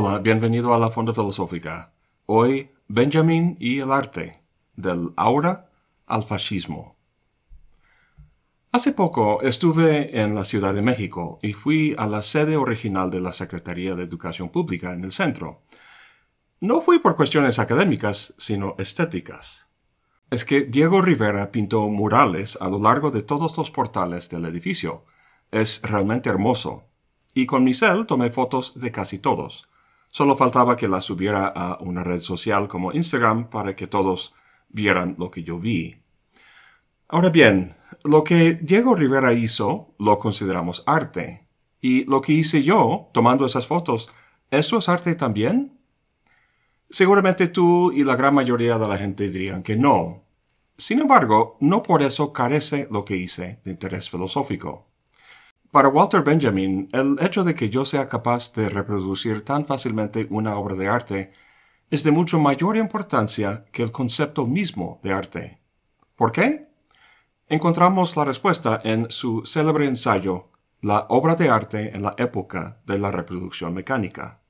Hola, bienvenido a la Fonda Filosófica. Hoy, Benjamin y el arte, del aura al fascismo. Hace poco estuve en la Ciudad de México y fui a la sede original de la Secretaría de Educación Pública en el centro. No fui por cuestiones académicas, sino estéticas. Es que Diego Rivera pintó murales a lo largo de todos los portales del edificio. Es realmente hermoso. Y con mi cel tomé fotos de casi todos. Solo faltaba que las subiera a una red social como Instagram para que todos vieran lo que yo vi. Ahora bien, lo que Diego Rivera hizo lo consideramos arte. Y lo que hice yo, tomando esas fotos, ¿eso es arte también? Seguramente tú y la gran mayoría de la gente dirían que no. Sin embargo, no por eso carece lo que hice de interés filosófico. Para Walter Benjamin, el hecho de que yo sea capaz de reproducir tan fácilmente una obra de arte es de mucho mayor importancia que el concepto mismo de arte. ¿Por qué? Encontramos la respuesta en su célebre ensayo La obra de arte en la época de la reproducción mecánica.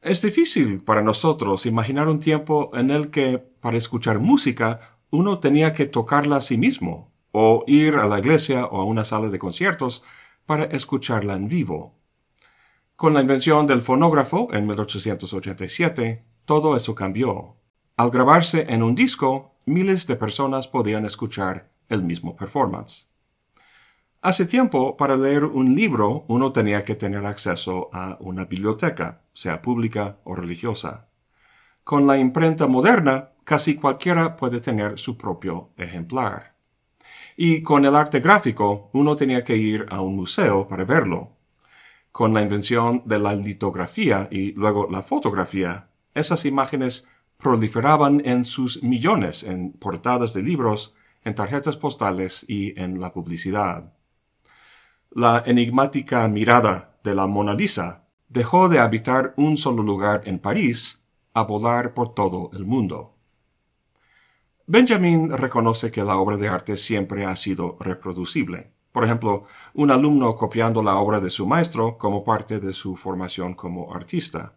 Es difícil para nosotros imaginar un tiempo en el que, para escuchar música, uno tenía que tocarla a sí mismo, o ir a la iglesia o a una sala de conciertos para escucharla en vivo. Con la invención del fonógrafo en 1887, todo eso cambió. Al grabarse en un disco, miles de personas podían escuchar el mismo performance. Hace tiempo, para leer un libro, uno tenía que tener acceso a una biblioteca, sea pública o religiosa. Con la imprenta moderna, casi cualquiera puede tener su propio ejemplar. Y con el arte gráfico, uno tenía que ir a un museo para verlo. Con la invención de la litografía y luego la fotografía, esas imágenes proliferaban en sus millones en portadas de libros, en tarjetas postales y en la publicidad. La enigmática mirada de la Mona Lisa dejó de habitar un solo lugar en París a volar por todo el mundo. Benjamin reconoce que la obra de arte siempre ha sido reproducible. Por ejemplo, un alumno copiando la obra de su maestro como parte de su formación como artista.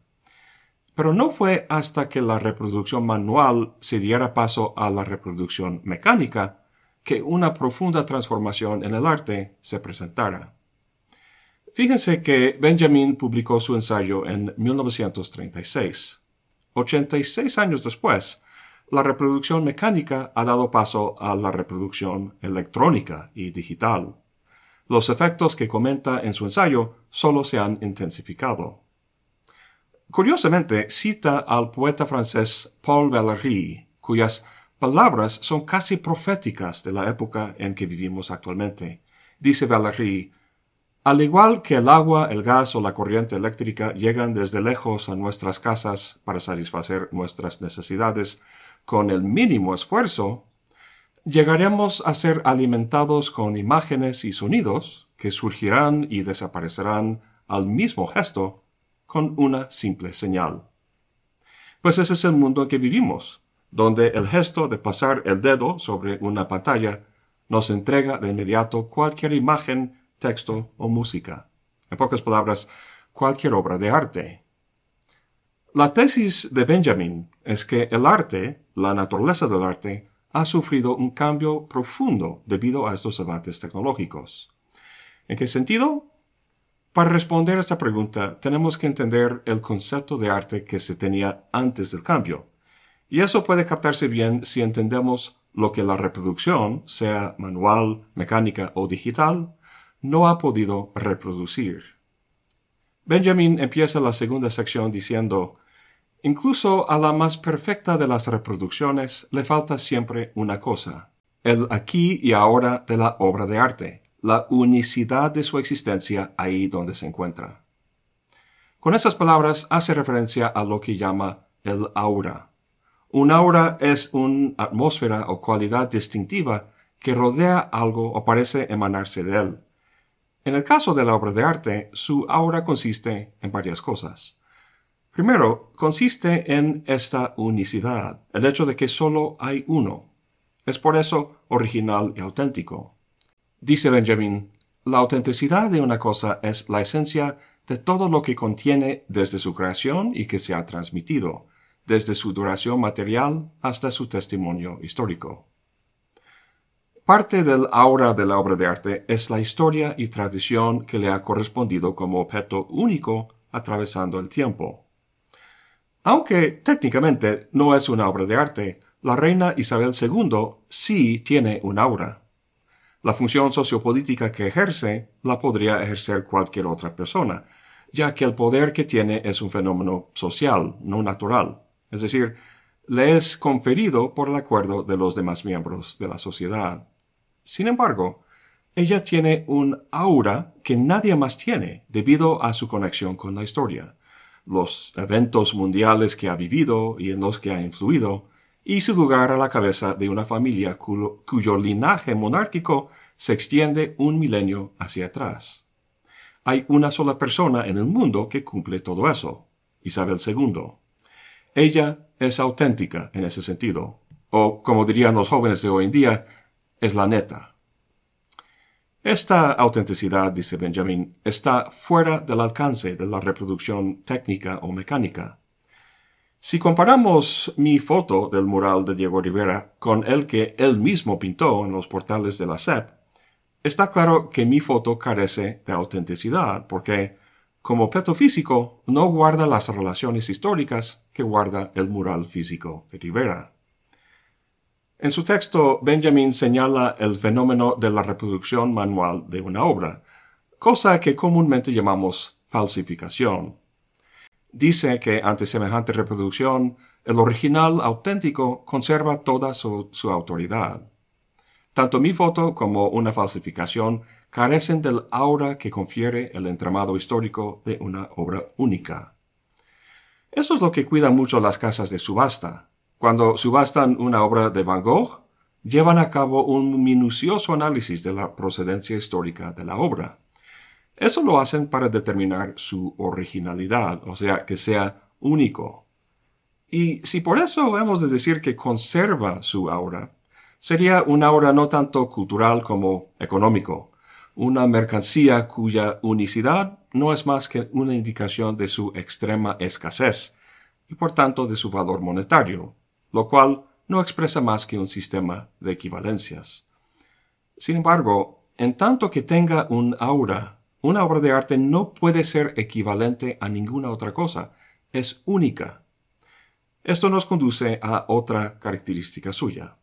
Pero no fue hasta que la reproducción manual se diera paso a la reproducción mecánica que una profunda transformación en el arte se presentara. Fíjense que Benjamin publicó su ensayo en 1936. 86 años después, la reproducción mecánica ha dado paso a la reproducción electrónica y digital. Los efectos que comenta en su ensayo solo se han intensificado. Curiosamente, cita al poeta francés Paul Valéry, cuyas palabras son casi proféticas de la época en que vivimos actualmente. Dice Valéry, al igual que el agua, el gas o la corriente eléctrica llegan desde lejos a nuestras casas para satisfacer nuestras necesidades con el mínimo esfuerzo, llegaremos a ser alimentados con imágenes y sonidos que surgirán y desaparecerán al mismo gesto con una simple señal. Pues ese es el mundo en que vivimos, donde el gesto de pasar el dedo sobre una pantalla nos entrega de inmediato cualquier imagen, texto o música. En pocas palabras, cualquier obra de arte. La tesis de Benjamin es que el arte, la naturaleza del arte, ha sufrido un cambio profundo debido a estos avances tecnológicos. ¿En qué sentido? Para responder a esta pregunta, tenemos que entender el concepto de arte que se tenía antes del cambio. Y eso puede captarse bien si entendemos lo que la reproducción, sea manual, mecánica o digital, no ha podido reproducir. Benjamin empieza la segunda sección diciendo, Incluso a la más perfecta de las reproducciones le falta siempre una cosa, el aquí y ahora de la obra de arte, la unicidad de su existencia ahí donde se encuentra. Con esas palabras hace referencia a lo que llama el aura. Un aura es una atmósfera o cualidad distintiva que rodea algo o parece emanarse de él. En el caso de la obra de arte, su aura consiste en varias cosas. Primero, consiste en esta unicidad, el hecho de que solo hay uno. Es por eso original y auténtico. Dice Benjamin, la autenticidad de una cosa es la esencia de todo lo que contiene desde su creación y que se ha transmitido, desde su duración material hasta su testimonio histórico. Parte del aura de la obra de arte es la historia y tradición que le ha correspondido como objeto único atravesando el tiempo. Aunque técnicamente no es una obra de arte, la reina Isabel II sí tiene un aura. La función sociopolítica que ejerce la podría ejercer cualquier otra persona, ya que el poder que tiene es un fenómeno social, no natural. Es decir, le es conferido por el acuerdo de los demás miembros de la sociedad. Sin embargo, ella tiene un aura que nadie más tiene debido a su conexión con la historia, los eventos mundiales que ha vivido y en los que ha influido, y su lugar a la cabeza de una familia cuyo, linaje monárquico se extiende un milenio hacia atrás. Hay una sola persona en el mundo que cumple todo eso, Isabel II. Ella es auténtica en ese sentido, o como dirían los jóvenes de hoy en día, es la neta. Esta autenticidad, dice Benjamin, está fuera del alcance de la reproducción técnica o mecánica. Si comparamos mi foto del mural de Diego Rivera con el que él mismo pintó en los portales de la SEP, está claro que mi foto carece de autenticidad porque, como objeto físico, no guarda las relaciones históricas que guarda el mural físico de Rivera. En su texto, Benjamin señala el fenómeno de la reproducción manual de una obra, cosa que comúnmente llamamos falsificación. Dice que ante semejante reproducción, el original auténtico conserva toda su, su autoridad. Tanto mi foto como una falsificación carecen del aura que confiere el entramado histórico de una obra única. Eso es lo que cuidan mucho las casas de subasta. Cuando subastan una obra de Van Gogh, llevan a cabo un minucioso análisis de la procedencia histórica de la obra. Eso lo hacen para determinar su originalidad, o sea, que sea único. Y si por eso hemos de decir que conserva su aura, sería un aura no tanto cultural como económico, una mercancía cuya unicidad no es más que una indicación de su extrema escasez y por tanto de su valor monetario, lo cual no expresa más que un sistema de equivalencias. Sin embargo, en tanto que tenga un aura, una obra de arte no puede ser equivalente a ninguna otra cosa, es única. Esto nos conduce a otra característica suya.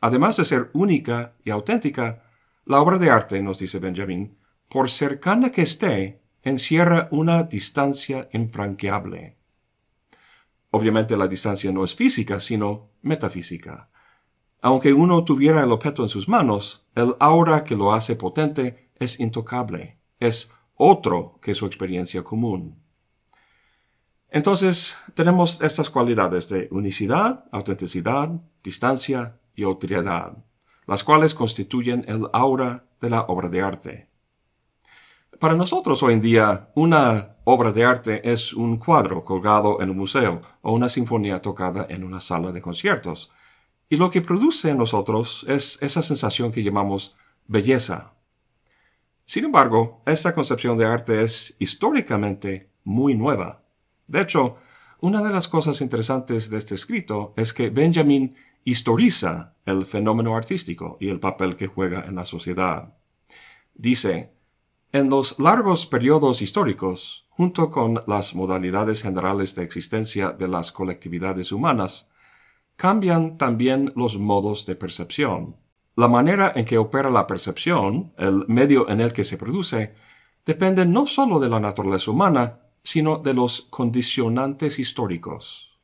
Además de ser única y auténtica, la obra de arte, nos dice Benjamin, por cercana que esté, encierra una distancia infranqueable. Obviamente la distancia no es física, sino metafísica. Aunque uno tuviera el objeto en sus manos, el aura que lo hace potente es intocable, es otro que su experiencia común. Entonces, tenemos estas cualidades de unicidad, autenticidad, distancia y otredad, las cuales constituyen el aura de la obra de arte. Para nosotros hoy en día, una obra de arte es un cuadro colgado en un museo o una sinfonía tocada en una sala de conciertos. Y lo que produce en nosotros es esa sensación que llamamos belleza. Sin embargo, esta concepción de arte es históricamente muy nueva. De hecho, una de las cosas interesantes de este escrito es que Benjamin historiza el fenómeno artístico y el papel que juega en la sociedad. Dice, en los largos periodos históricos, junto con las modalidades generales de existencia de las colectividades humanas, cambian también los modos de percepción. La manera en que opera la percepción, el medio en el que se produce, depende no sólo de la naturaleza humana, sino de los condicionantes históricos.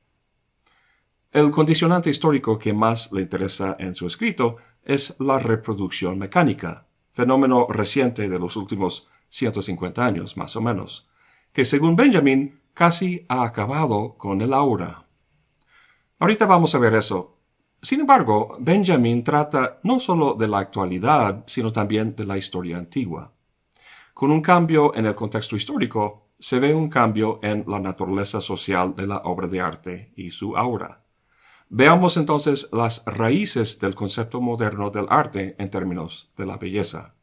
El condicionante histórico que más le interesa en su escrito es la reproducción mecánica, fenómeno reciente de los últimos 150 años, más o menos, que según Benjamin casi ha acabado con el aura. Ahorita vamos a ver eso. Sin embargo, Benjamin trata no solo de la actualidad, sino también de la historia antigua. Con un cambio en el contexto histórico, se ve un cambio en la naturaleza social de la obra de arte y su aura. Veamos entonces las raíces del concepto moderno del arte en términos de la belleza.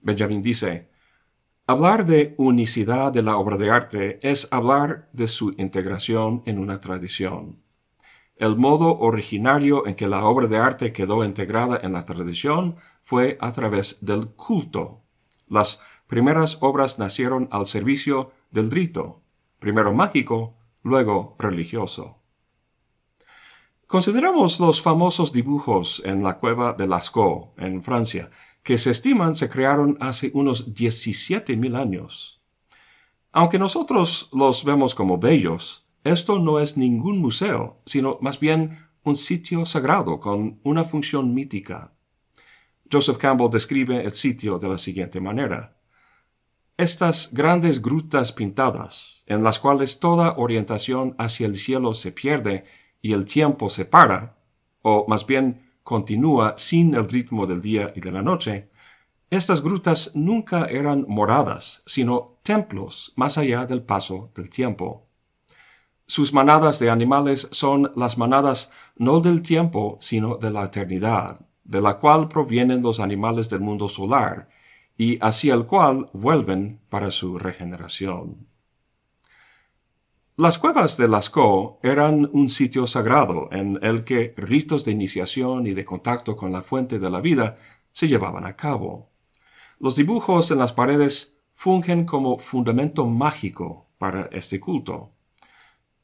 Benjamin dice, Hablar de unicidad de la obra de arte es hablar de su integración en una tradición. El modo originario en que la obra de arte quedó integrada en la tradición fue a través del culto. Las primeras obras nacieron al servicio del rito, primero mágico, luego religioso. Consideramos los famosos dibujos en la cueva de Lascaux, en Francia, que se estiman se crearon hace unos 17.000 años. Aunque nosotros los vemos como bellos, esto no es ningún museo, sino más bien un sitio sagrado con una función mítica. Joseph Campbell describe el sitio de la siguiente manera. Estas grandes grutas pintadas, en las cuales toda orientación hacia el cielo se pierde y el tiempo se para, o más bien continúa sin el ritmo del día y de la noche, estas grutas nunca eran moradas, sino templos más allá del paso del tiempo. Sus manadas de animales son las manadas no del tiempo, sino de la eternidad, de la cual provienen los animales del mundo solar, y hacia el cual vuelven para su regeneración. Las cuevas de Lascaux eran un sitio sagrado en el que ritos de iniciación y de contacto con la fuente de la vida se llevaban a cabo. Los dibujos en las paredes fungen como fundamento mágico para este culto.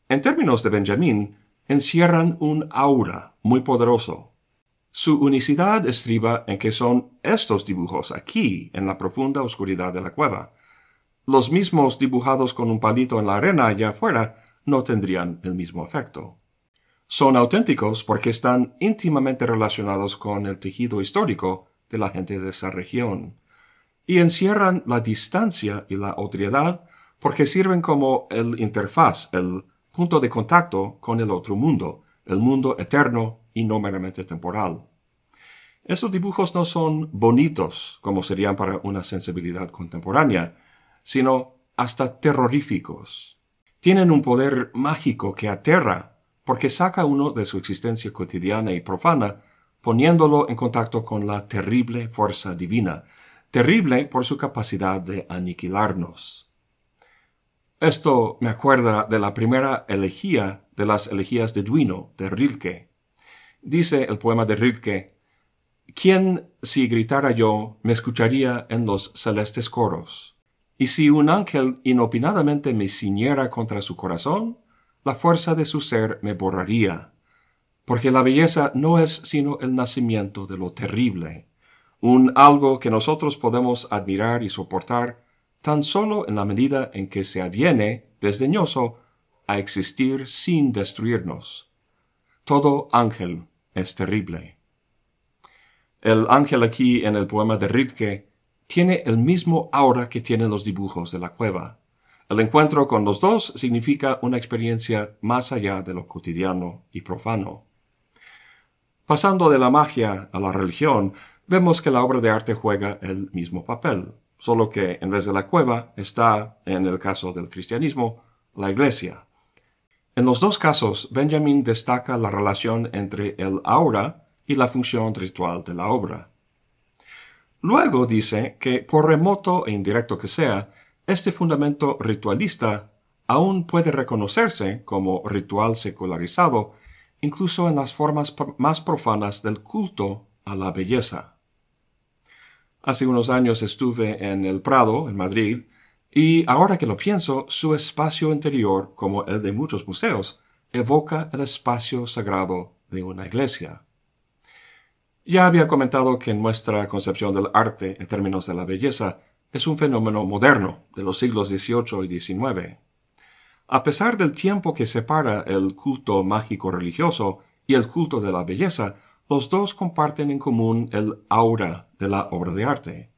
En términos de Benjamín, encierran un aura muy poderoso. Su unicidad estriba en que son estos dibujos aquí, en la profunda oscuridad de la cueva, los mismos dibujados con un palito en la arena allá afuera no tendrían el mismo efecto. Son auténticos porque están íntimamente relacionados con el tejido histórico de la gente de esa región, y encierran la distancia y la otredad porque sirven como el interfaz, el punto de contacto con el otro mundo, el mundo eterno y no meramente temporal. Esos dibujos no son bonitos como serían para una sensibilidad contemporánea, sino hasta terroríficos. Tienen un poder mágico que aterra, porque saca uno de su existencia cotidiana y profana, poniéndolo en contacto con la terrible fuerza divina, terrible por su capacidad de aniquilarnos. Esto me acuerda de la primera elegía de las elegías de Duino, de Rilke. Dice el poema de Rilke, ¿Quién, si gritara yo, me escucharía en los celestes coros? Y si un ángel inopinadamente me ciñera contra su corazón, la fuerza de su ser me borraría, porque la belleza no es sino el nacimiento de lo terrible, un algo que nosotros podemos admirar y soportar tan solo en la medida en que se aviene, desdeñoso, a existir sin destruirnos. Todo ángel es terrible. El ángel aquí en el poema de Rilke tiene el mismo aura que tienen los dibujos de la cueva. El encuentro con los dos significa una experiencia más allá de lo cotidiano y profano. Pasando de la magia a la religión, vemos que la obra de arte juega el mismo papel, solo que en vez de la cueva está, en el caso del cristianismo, la iglesia. En los dos casos, Benjamin destaca la relación entre el aura y la función ritual de la obra. Luego dice que, por remoto e indirecto que sea, este fundamento ritualista aún puede reconocerse como ritual secularizado incluso en las formas más profanas del culto a la belleza. Hace unos años estuve en el Prado, en Madrid, y ahora que lo pienso, su espacio interior, como el de muchos museos, evoca el espacio sagrado de una iglesia. Ya había comentado que nuestra concepción del arte en términos de la belleza es un fenómeno moderno de los siglos XVIII y XIX. A pesar del tiempo que separa el culto mágico religioso y el culto de la belleza, los dos comparten en común el aura de la obra de arte.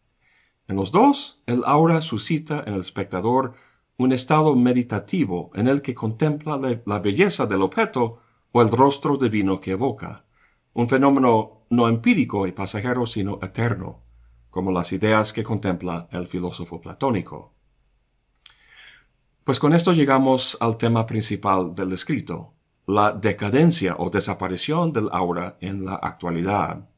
En los dos, el aura suscita en el espectador un estado meditativo en el que contempla la belleza del objeto o el rostro divino que evoca un fenómeno no empírico y pasajero, sino eterno, como las ideas que contempla el filósofo platónico. Pues con esto llegamos al tema principal del escrito, la decadencia o desaparición del aura en la actualidad.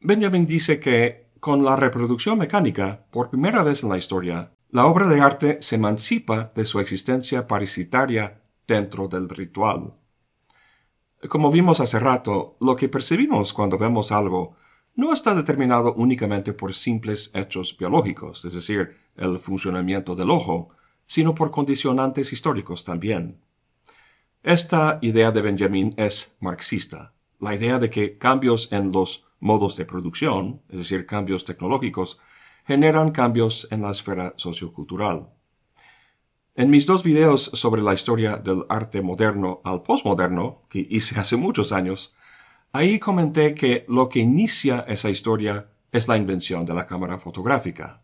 Benjamin dice que con la reproducción mecánica, por primera vez en la historia, la obra de arte se emancipa de su existencia parasitaria dentro del ritual. Como vimos hace rato, lo que percibimos cuando vemos algo no está determinado únicamente por simples hechos biológicos, es decir, el funcionamiento del ojo, sino por condicionantes históricos también. Esta idea de Benjamin es marxista, la idea de que cambios en los modos de producción, es decir, cambios tecnológicos, generan cambios en la esfera sociocultural. En mis dos videos sobre la historia del arte moderno al postmoderno, que hice hace muchos años, ahí comenté que lo que inicia esa historia es la invención de la cámara fotográfica.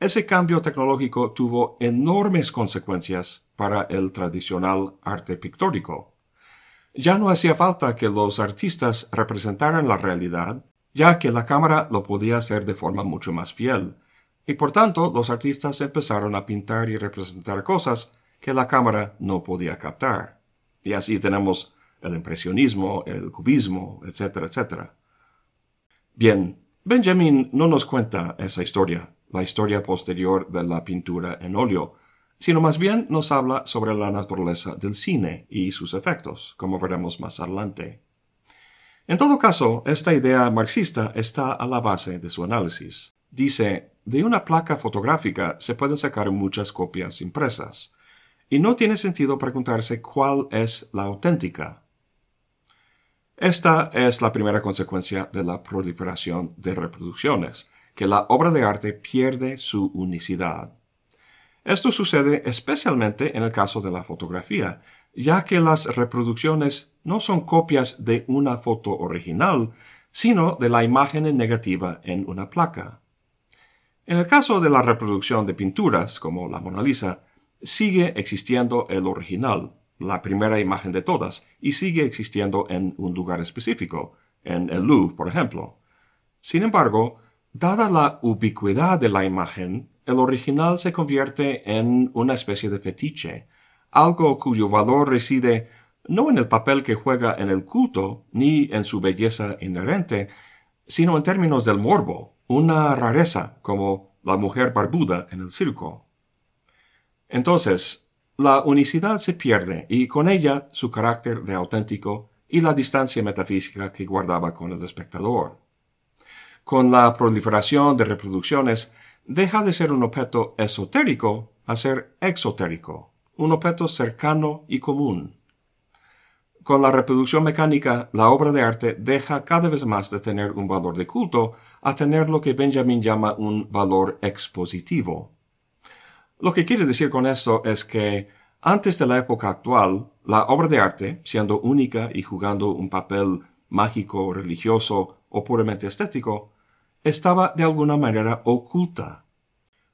Ese cambio tecnológico tuvo enormes consecuencias para el tradicional arte pictórico. Ya no hacía falta que los artistas representaran la realidad, ya que la cámara lo podía hacer de forma mucho más fiel, y por tanto los artistas empezaron a pintar y representar cosas que la cámara no podía captar. Y así tenemos el impresionismo, el cubismo, etcétera, etcétera. Bien, Benjamin no nos cuenta esa historia, la historia posterior de la pintura en óleo, sino más bien nos habla sobre la naturaleza del cine y sus efectos, como veremos más adelante. En todo caso, esta idea marxista está a la base de su análisis. Dice, de una placa fotográfica se pueden sacar muchas copias impresas, y no tiene sentido preguntarse cuál es la auténtica. Esta es la primera consecuencia de la proliferación de reproducciones, que la obra de arte pierde su unicidad. Esto sucede especialmente en el caso de la fotografía, ya que las reproducciones no son copias de una foto original, sino de la imagen negativa en una placa. En el caso de la reproducción de pinturas, como la Mona Lisa, sigue existiendo el original, la primera imagen de todas, y sigue existiendo en un lugar específico, en el Louvre, por ejemplo. Sin embargo, Dada la ubicuidad de la imagen, el original se convierte en una especie de fetiche, algo cuyo valor reside no en el papel que juega en el culto, ni en su belleza inherente, sino en términos del morbo, una rareza como la mujer barbuda en el circo. Entonces, la unicidad se pierde y con ella su carácter de auténtico y la distancia metafísica que guardaba con el espectador con la proliferación de reproducciones, deja de ser un objeto esotérico a ser exotérico, un objeto cercano y común. Con la reproducción mecánica, la obra de arte deja cada vez más de tener un valor de culto a tener lo que Benjamin llama un valor expositivo. Lo que quiere decir con esto es que antes de la época actual, la obra de arte, siendo única y jugando un papel mágico, religioso o puramente estético, estaba de alguna manera oculta.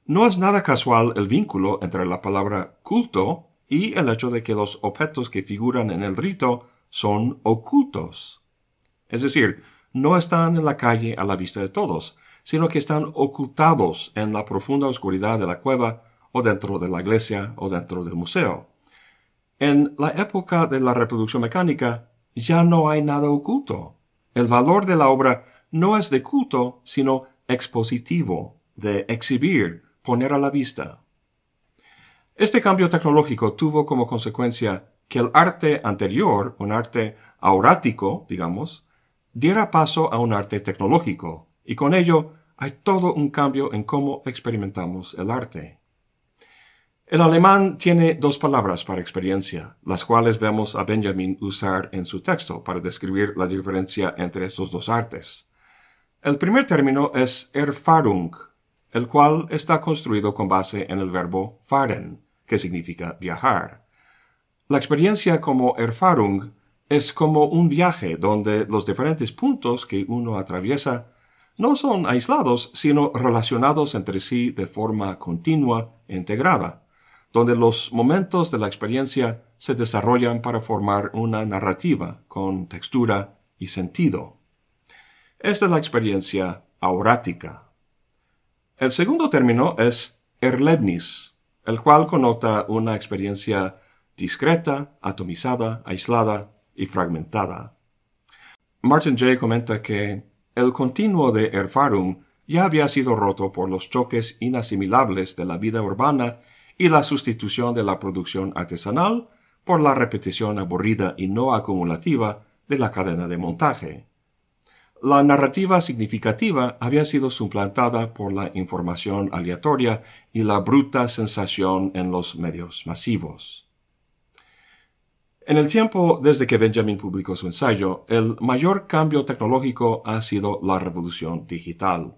No es nada casual el vínculo entre la palabra culto y el hecho de que los objetos que figuran en el rito son ocultos. Es decir, no están en la calle a la vista de todos, sino que están ocultados en la profunda oscuridad de la cueva o dentro de la iglesia o dentro del museo. En la época de la reproducción mecánica ya no hay nada oculto. El valor de la obra no es de culto, sino expositivo, de exhibir, poner a la vista. Este cambio tecnológico tuvo como consecuencia que el arte anterior, un arte aurático, digamos, diera paso a un arte tecnológico, y con ello hay todo un cambio en cómo experimentamos el arte. El alemán tiene dos palabras para experiencia, las cuales vemos a Benjamin usar en su texto para describir la diferencia entre estos dos artes. El primer término es Erfahrung, el cual está construido con base en el verbo fahren, que significa viajar. La experiencia como Erfahrung es como un viaje donde los diferentes puntos que uno atraviesa no son aislados, sino relacionados entre sí de forma continua e integrada, donde los momentos de la experiencia se desarrollan para formar una narrativa con textura y sentido. Esta es la experiencia aurática. El segundo término es erlebnis, el cual conota una experiencia discreta, atomizada, aislada y fragmentada. Martin J. comenta que el continuo de Erfahrung ya había sido roto por los choques inasimilables de la vida urbana y la sustitución de la producción artesanal por la repetición aburrida y no acumulativa de la cadena de montaje. La narrativa significativa había sido suplantada por la información aleatoria y la bruta sensación en los medios masivos. En el tiempo desde que Benjamin publicó su ensayo, el mayor cambio tecnológico ha sido la revolución digital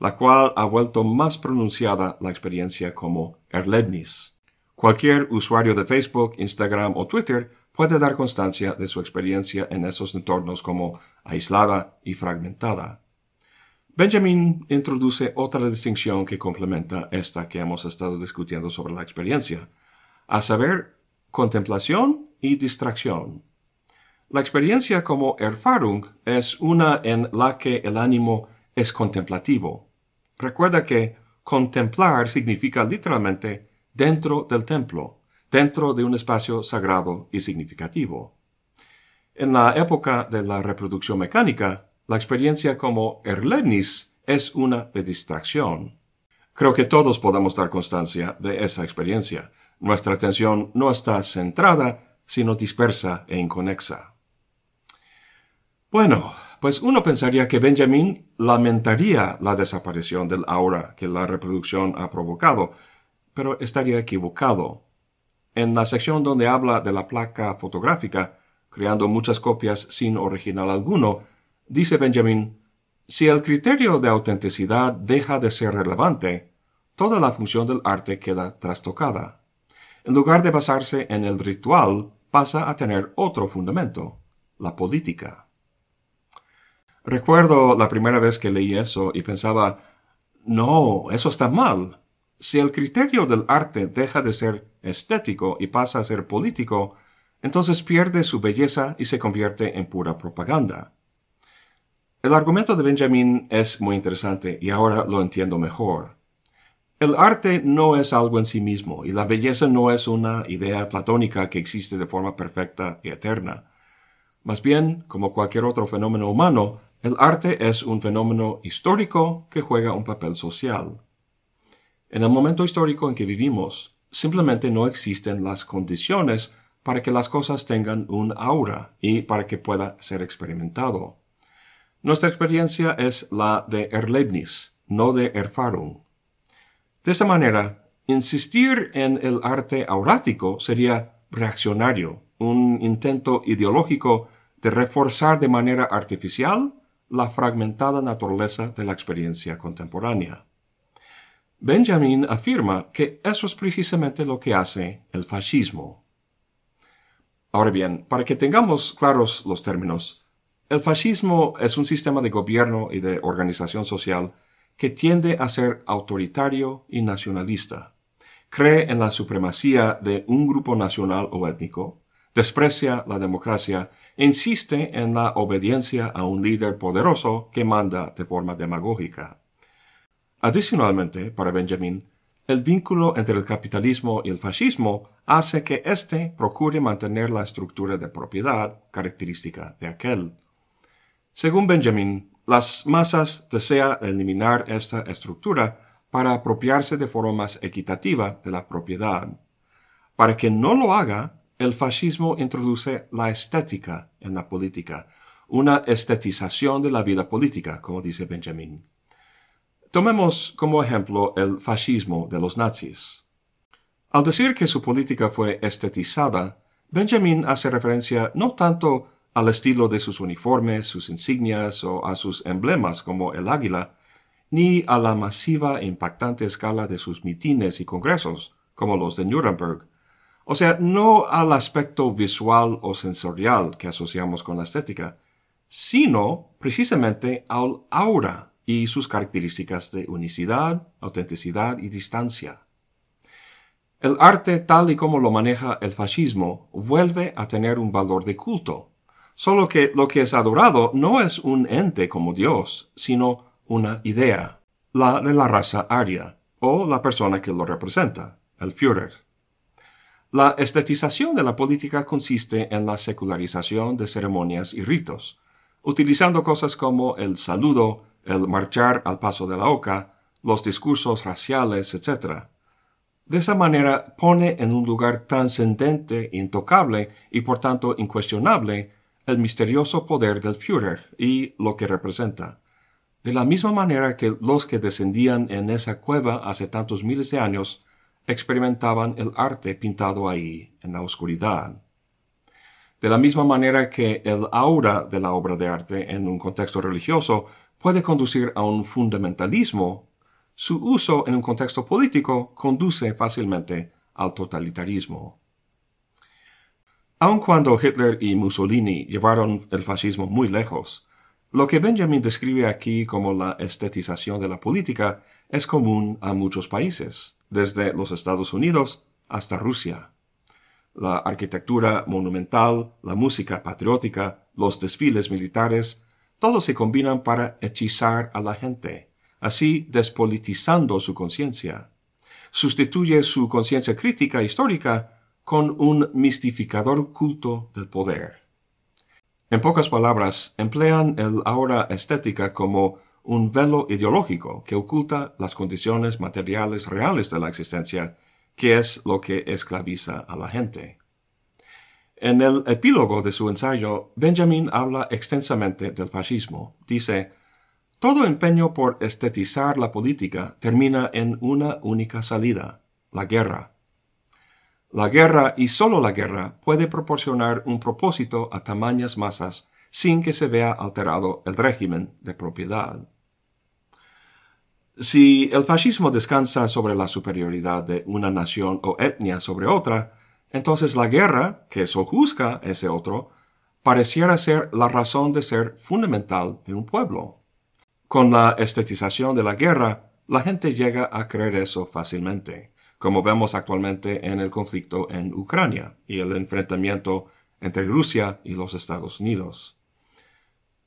la cual ha vuelto más pronunciada la experiencia como Erlebnis. Cualquier usuario de Facebook, Instagram o Twitter puede dar constancia de su experiencia en esos entornos como aislada y fragmentada. Benjamin introduce otra distinción que complementa esta que hemos estado discutiendo sobre la experiencia, a saber, contemplación y distracción. La experiencia como Erfahrung es una en la que el ánimo es contemplativo, Recuerda que contemplar significa literalmente dentro del templo, dentro de un espacio sagrado y significativo. En la época de la reproducción mecánica, la experiencia como Erlebnis es una de distracción. Creo que todos podemos dar constancia de esa experiencia. Nuestra atención no está centrada, sino dispersa e inconexa. Bueno, pues uno pensaría que Benjamin lamentaría la desaparición del aura que la reproducción ha provocado, pero estaría equivocado. En la sección donde habla de la placa fotográfica, creando muchas copias sin original alguno, dice Benjamin, si el criterio de autenticidad deja de ser relevante, toda la función del arte queda trastocada. En lugar de basarse en el ritual, pasa a tener otro fundamento, la política. Recuerdo la primera vez que leí eso y pensaba, no, eso está mal. Si el criterio del arte deja de ser estético y pasa a ser político, entonces pierde su belleza y se convierte en pura propaganda. El argumento de Benjamin es muy interesante y ahora lo entiendo mejor. El arte no es algo en sí mismo y la belleza no es una idea platónica que existe de forma perfecta y eterna. Más bien, como cualquier otro fenómeno humano, el arte es un fenómeno histórico que juega un papel social. En el momento histórico en que vivimos, simplemente no existen las condiciones para que las cosas tengan un aura y para que pueda ser experimentado. Nuestra experiencia es la de Erlebnis, no de Erfahrung. De esa manera, insistir en el arte aurático sería reaccionario, un intento ideológico de reforzar de manera artificial la fragmentada naturaleza de la experiencia contemporánea. Benjamin afirma que eso es precisamente lo que hace el fascismo. Ahora bien, para que tengamos claros los términos, el fascismo es un sistema de gobierno y de organización social que tiende a ser autoritario y nacionalista. Cree en la supremacía de un grupo nacional o étnico, desprecia la democracia insiste en la obediencia a un líder poderoso que manda de forma demagógica. Adicionalmente, para Benjamin, el vínculo entre el capitalismo y el fascismo hace que éste procure mantener la estructura de propiedad característica de aquel. Según Benjamin, las masas desean eliminar esta estructura para apropiarse de forma más equitativa de la propiedad. Para que no lo haga, el fascismo introduce la estética en la política, una estetización de la vida política, como dice Benjamin. Tomemos como ejemplo el fascismo de los nazis. Al decir que su política fue estetizada, Benjamin hace referencia no tanto al estilo de sus uniformes, sus insignias o a sus emblemas como el águila, ni a la masiva e impactante escala de sus mitines y congresos, como los de Nuremberg, o sea, no al aspecto visual o sensorial que asociamos con la estética, sino precisamente al aura y sus características de unicidad, autenticidad y distancia. El arte tal y como lo maneja el fascismo vuelve a tener un valor de culto, solo que lo que es adorado no es un ente como Dios, sino una idea, la de la raza aria, o la persona que lo representa, el Führer. La estetización de la política consiste en la secularización de ceremonias y ritos, utilizando cosas como el saludo, el marchar al paso de la oca, los discursos raciales, etc. De esa manera pone en un lugar trascendente, intocable y por tanto incuestionable el misterioso poder del Führer y lo que representa. De la misma manera que los que descendían en esa cueva hace tantos miles de años experimentaban el arte pintado ahí en la oscuridad. De la misma manera que el aura de la obra de arte en un contexto religioso puede conducir a un fundamentalismo, su uso en un contexto político conduce fácilmente al totalitarismo. Aun cuando Hitler y Mussolini llevaron el fascismo muy lejos, lo que Benjamin describe aquí como la estetización de la política es común a muchos países, desde los Estados Unidos hasta Rusia. La arquitectura monumental, la música patriótica, los desfiles militares, todos se combinan para hechizar a la gente, así despolitizando su conciencia. Sustituye su conciencia crítica histórica con un mistificador culto del poder. En pocas palabras, emplean el aura estética como un velo ideológico que oculta las condiciones materiales reales de la existencia, que es lo que esclaviza a la gente. En el epílogo de su ensayo, Benjamin habla extensamente del fascismo. Dice, todo empeño por estetizar la política termina en una única salida, la guerra. La guerra y solo la guerra puede proporcionar un propósito a tamañas masas sin que se vea alterado el régimen de propiedad. Si el fascismo descansa sobre la superioridad de una nación o etnia sobre otra, entonces la guerra, que sojuzga ese otro, pareciera ser la razón de ser fundamental de un pueblo. Con la estetización de la guerra, la gente llega a creer eso fácilmente como vemos actualmente en el conflicto en Ucrania y el enfrentamiento entre Rusia y los Estados Unidos.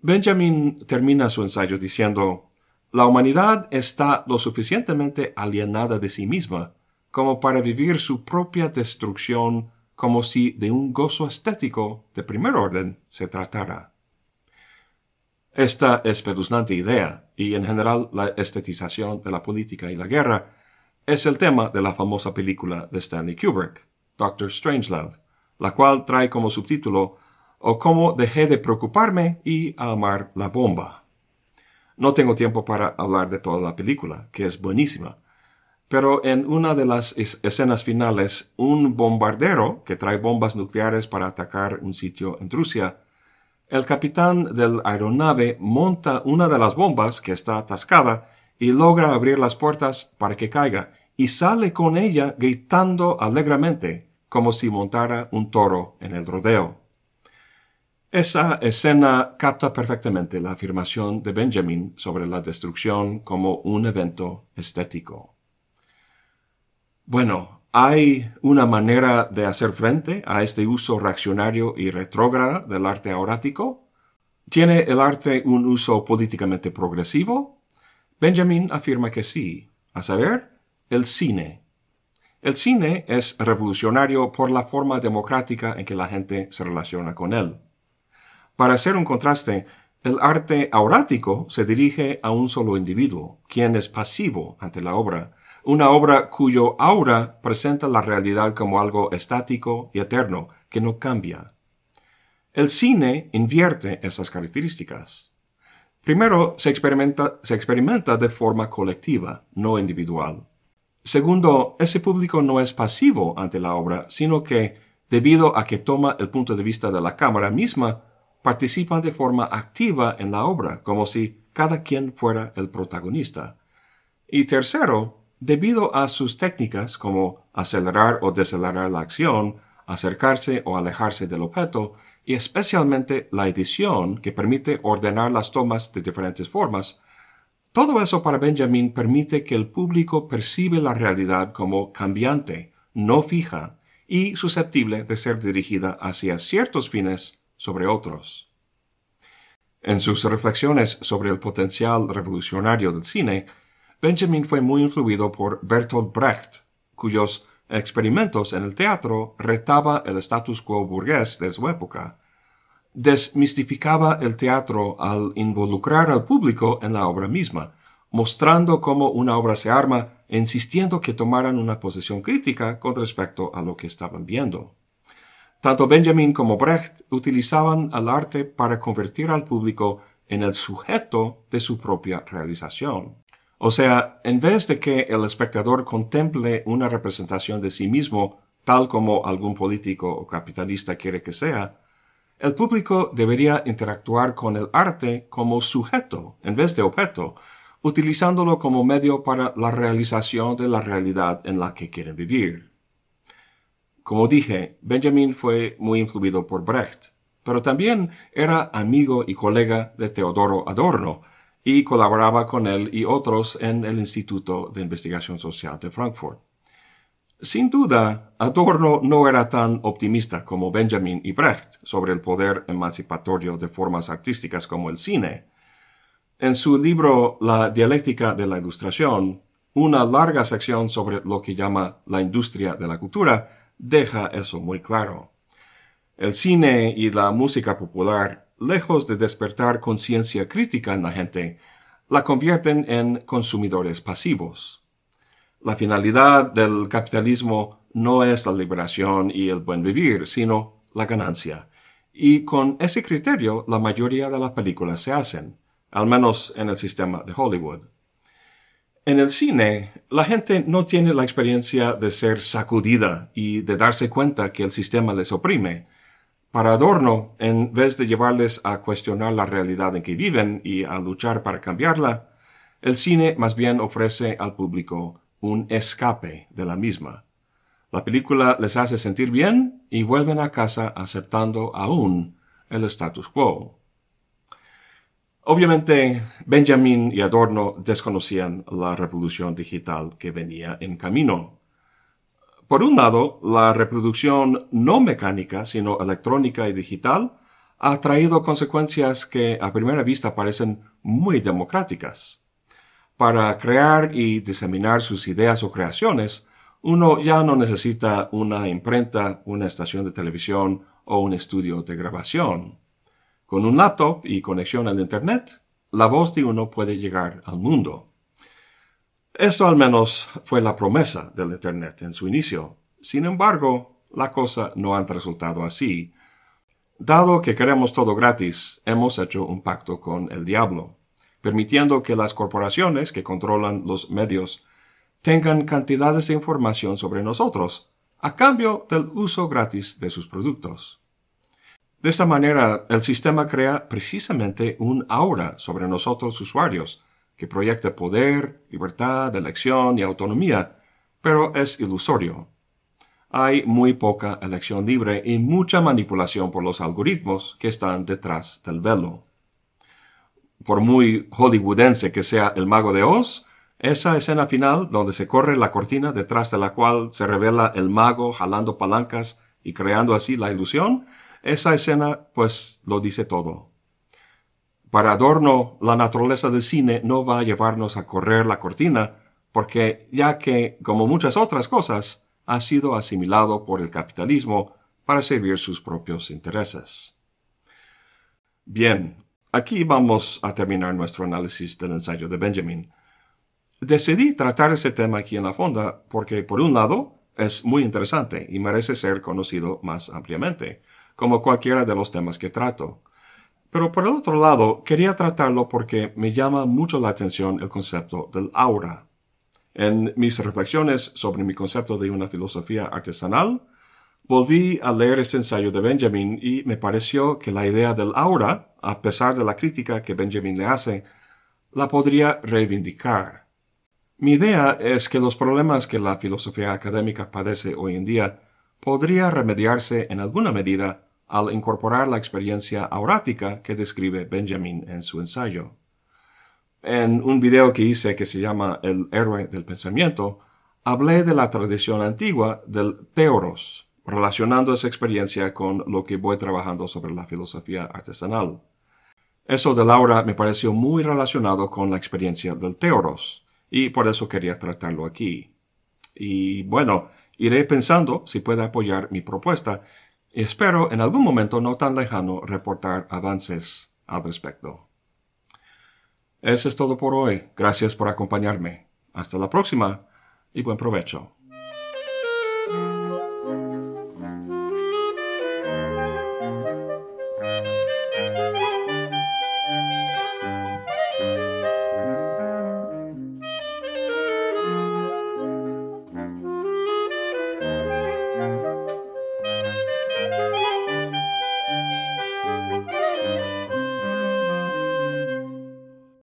Benjamin termina su ensayo diciendo, la humanidad está lo suficientemente alienada de sí misma como para vivir su propia destrucción como si de un gozo estético de primer orden se tratara. Esta espeluznante idea, y en general la estetización de la política y la guerra, es el tema de la famosa película de Stanley Kubrick, Doctor Strangelove, la cual trae como subtítulo O cómo dejé de preocuparme y amar la bomba. No tengo tiempo para hablar de toda la película, que es buenísima, pero en una de las escenas finales, un bombardero que trae bombas nucleares para atacar un sitio en Rusia, el capitán del aeronave monta una de las bombas que está atascada y logra abrir las puertas para que caiga, y sale con ella gritando alegremente, como si montara un toro en el rodeo. Esa escena capta perfectamente la afirmación de Benjamin sobre la destrucción como un evento estético. Bueno, ¿hay una manera de hacer frente a este uso reaccionario y retrógrada del arte aurático? ¿Tiene el arte un uso políticamente progresivo? Benjamin afirma que sí, a saber, el cine. El cine es revolucionario por la forma democrática en que la gente se relaciona con él. Para hacer un contraste, el arte aurático se dirige a un solo individuo, quien es pasivo ante la obra, una obra cuyo aura presenta la realidad como algo estático y eterno, que no cambia. El cine invierte esas características. Primero, se experimenta, se experimenta de forma colectiva, no individual. Segundo, ese público no es pasivo ante la obra, sino que, debido a que toma el punto de vista de la cámara misma, participan de forma activa en la obra, como si cada quien fuera el protagonista. Y tercero, debido a sus técnicas como acelerar o decelerar la acción, acercarse o alejarse del objeto, y especialmente la edición que permite ordenar las tomas de diferentes formas, todo eso para Benjamin permite que el público percibe la realidad como cambiante, no fija y susceptible de ser dirigida hacia ciertos fines sobre otros. En sus reflexiones sobre el potencial revolucionario del cine, Benjamin fue muy influido por Bertolt Brecht, cuyos experimentos en el teatro retaba el status quo burgués de su época. desmistificaba el teatro al involucrar al público en la obra misma, mostrando cómo una obra se arma e insistiendo que tomaran una posición crítica con respecto a lo que estaban viendo. Tanto Benjamin como Brecht utilizaban al arte para convertir al público en el sujeto de su propia realización. O sea, en vez de que el espectador contemple una representación de sí mismo tal como algún político o capitalista quiere que sea, el público debería interactuar con el arte como sujeto en vez de objeto, utilizándolo como medio para la realización de la realidad en la que quieren vivir. Como dije, Benjamin fue muy influido por Brecht, pero también era amigo y colega de Teodoro Adorno, y colaboraba con él y otros en el Instituto de Investigación Social de Frankfurt. Sin duda, Adorno no era tan optimista como Benjamin y Brecht sobre el poder emancipatorio de formas artísticas como el cine. En su libro La dialéctica de la ilustración, una larga sección sobre lo que llama la industria de la cultura deja eso muy claro. El cine y la música popular lejos de despertar conciencia crítica en la gente, la convierten en consumidores pasivos. La finalidad del capitalismo no es la liberación y el buen vivir, sino la ganancia. Y con ese criterio la mayoría de las películas se hacen, al menos en el sistema de Hollywood. En el cine, la gente no tiene la experiencia de ser sacudida y de darse cuenta que el sistema les oprime, para Adorno, en vez de llevarles a cuestionar la realidad en que viven y a luchar para cambiarla, el cine más bien ofrece al público un escape de la misma. La película les hace sentir bien y vuelven a casa aceptando aún el status quo. Obviamente, Benjamin y Adorno desconocían la revolución digital que venía en camino. Por un lado, la reproducción no mecánica, sino electrónica y digital, ha traído consecuencias que a primera vista parecen muy democráticas. Para crear y diseminar sus ideas o creaciones, uno ya no necesita una imprenta, una estación de televisión o un estudio de grabación. Con un laptop y conexión al Internet, la voz de uno puede llegar al mundo. Eso al menos fue la promesa del Internet en su inicio. Sin embargo, la cosa no ha resultado así. Dado que queremos todo gratis, hemos hecho un pacto con el diablo, permitiendo que las corporaciones que controlan los medios tengan cantidades de información sobre nosotros, a cambio del uso gratis de sus productos. De esta manera, el sistema crea precisamente un aura sobre nosotros usuarios, que proyecta poder, libertad, elección y autonomía, pero es ilusorio. Hay muy poca elección libre y mucha manipulación por los algoritmos que están detrás del velo. Por muy hollywoodense que sea el mago de Oz, esa escena final donde se corre la cortina detrás de la cual se revela el mago jalando palancas y creando así la ilusión, esa escena pues lo dice todo. Para Adorno, la naturaleza del cine no va a llevarnos a correr la cortina, porque ya que, como muchas otras cosas, ha sido asimilado por el capitalismo para servir sus propios intereses. Bien, aquí vamos a terminar nuestro análisis del ensayo de Benjamin. Decidí tratar ese tema aquí en la fonda porque, por un lado, es muy interesante y merece ser conocido más ampliamente, como cualquiera de los temas que trato. Pero por el otro lado, quería tratarlo porque me llama mucho la atención el concepto del aura. En mis reflexiones sobre mi concepto de una filosofía artesanal, volví a leer este ensayo de Benjamin y me pareció que la idea del aura, a pesar de la crítica que Benjamin le hace, la podría reivindicar. Mi idea es que los problemas que la filosofía académica padece hoy en día podría remediarse en alguna medida al incorporar la experiencia aurática que describe Benjamin en su ensayo. En un video que hice que se llama El héroe del pensamiento, hablé de la tradición antigua del teoros, relacionando esa experiencia con lo que voy trabajando sobre la filosofía artesanal. Eso de Laura me pareció muy relacionado con la experiencia del teoros, y por eso quería tratarlo aquí. Y bueno, iré pensando si puede apoyar mi propuesta y espero en algún momento no tan lejano reportar avances al respecto. Eso es todo por hoy. Gracias por acompañarme. Hasta la próxima y buen provecho.